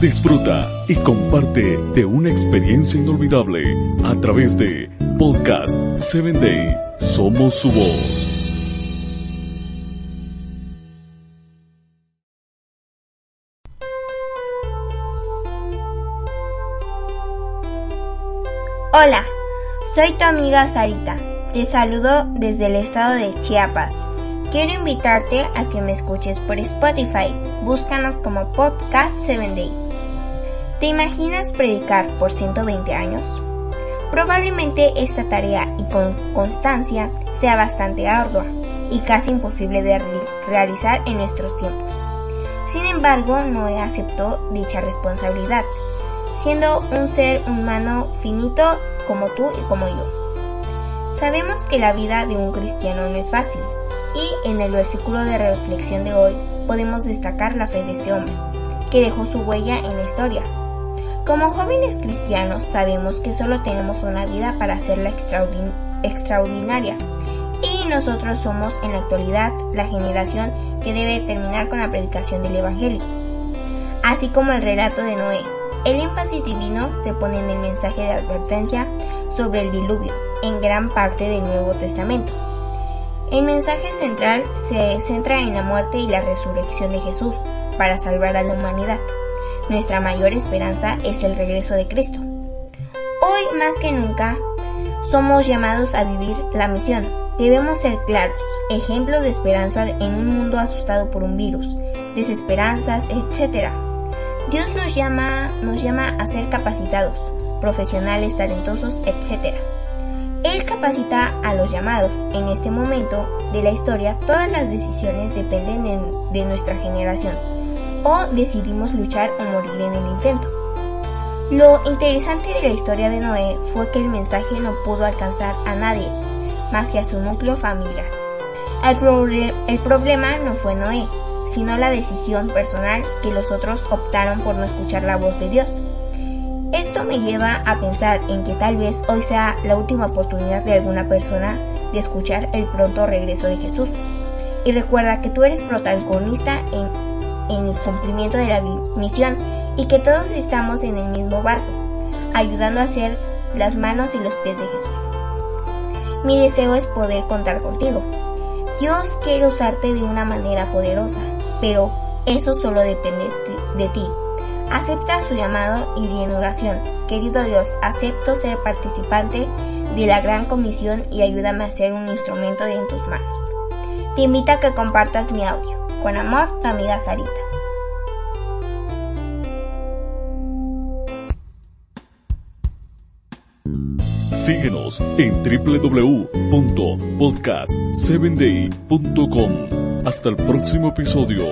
Disfruta y comparte de una experiencia inolvidable a través de Podcast 7 Day. Somos su voz. Hola, soy tu amiga Sarita. Te saludo desde el estado de Chiapas. Quiero invitarte a que me escuches por Spotify. Búscanos como Podcast 7 Day. ¿Te imaginas predicar por 120 años? Probablemente esta tarea y con constancia sea bastante ardua y casi imposible de realizar en nuestros tiempos. Sin embargo, Noé aceptó dicha responsabilidad, siendo un ser humano finito como tú y como yo. Sabemos que la vida de un cristiano no es fácil, y en el versículo de reflexión de hoy podemos destacar la fe de este hombre, que dejó su huella en la historia. Como jóvenes cristianos sabemos que solo tenemos una vida para hacerla extraordinaria y nosotros somos en la actualidad la generación que debe terminar con la predicación del Evangelio. Así como el relato de Noé, el énfasis divino se pone en el mensaje de advertencia sobre el diluvio en gran parte del Nuevo Testamento. El mensaje central se centra en la muerte y la resurrección de Jesús para salvar a la humanidad. Nuestra mayor esperanza es el regreso de Cristo. Hoy más que nunca somos llamados a vivir la misión. Debemos ser claros, ejemplos de esperanza en un mundo asustado por un virus, desesperanzas, etc. Dios nos llama, nos llama a ser capacitados, profesionales, talentosos, etc. Él capacita a los llamados. En este momento de la historia, todas las decisiones dependen de, nuestra generación. O decidimos luchar o morir en el intento. Lo interesante de la historia de Noé fue que el mensaje no pudo alcanzar a nadie, más que a su núcleo familiar. El, el problema no fue Noé, sino la decisión personal que los otros optaron por no escuchar la voz de Dios. Esto me lleva a pensar en que tal vez hoy sea la última oportunidad de alguna persona de escuchar el pronto regreso de Jesús. Y recuerda que tú eres protagonista en, el cumplimiento de la misión y que todos estamos en el mismo barco, ayudando a hacer las manos y los pies de Jesús. Mi deseo es poder contar contigo. Dios quiere usarte de una manera poderosa, pero eso solo depende de ti. Acepta su llamado y en oración. Querido Dios, acepto ser participante de la gran comisión y ayúdame a ser un instrumento de en tus manos. Te invito a que compartas mi audio. Con amor, tu amiga Sarita. Síguenos en www.podcast7day.com. Hasta el próximo episodio.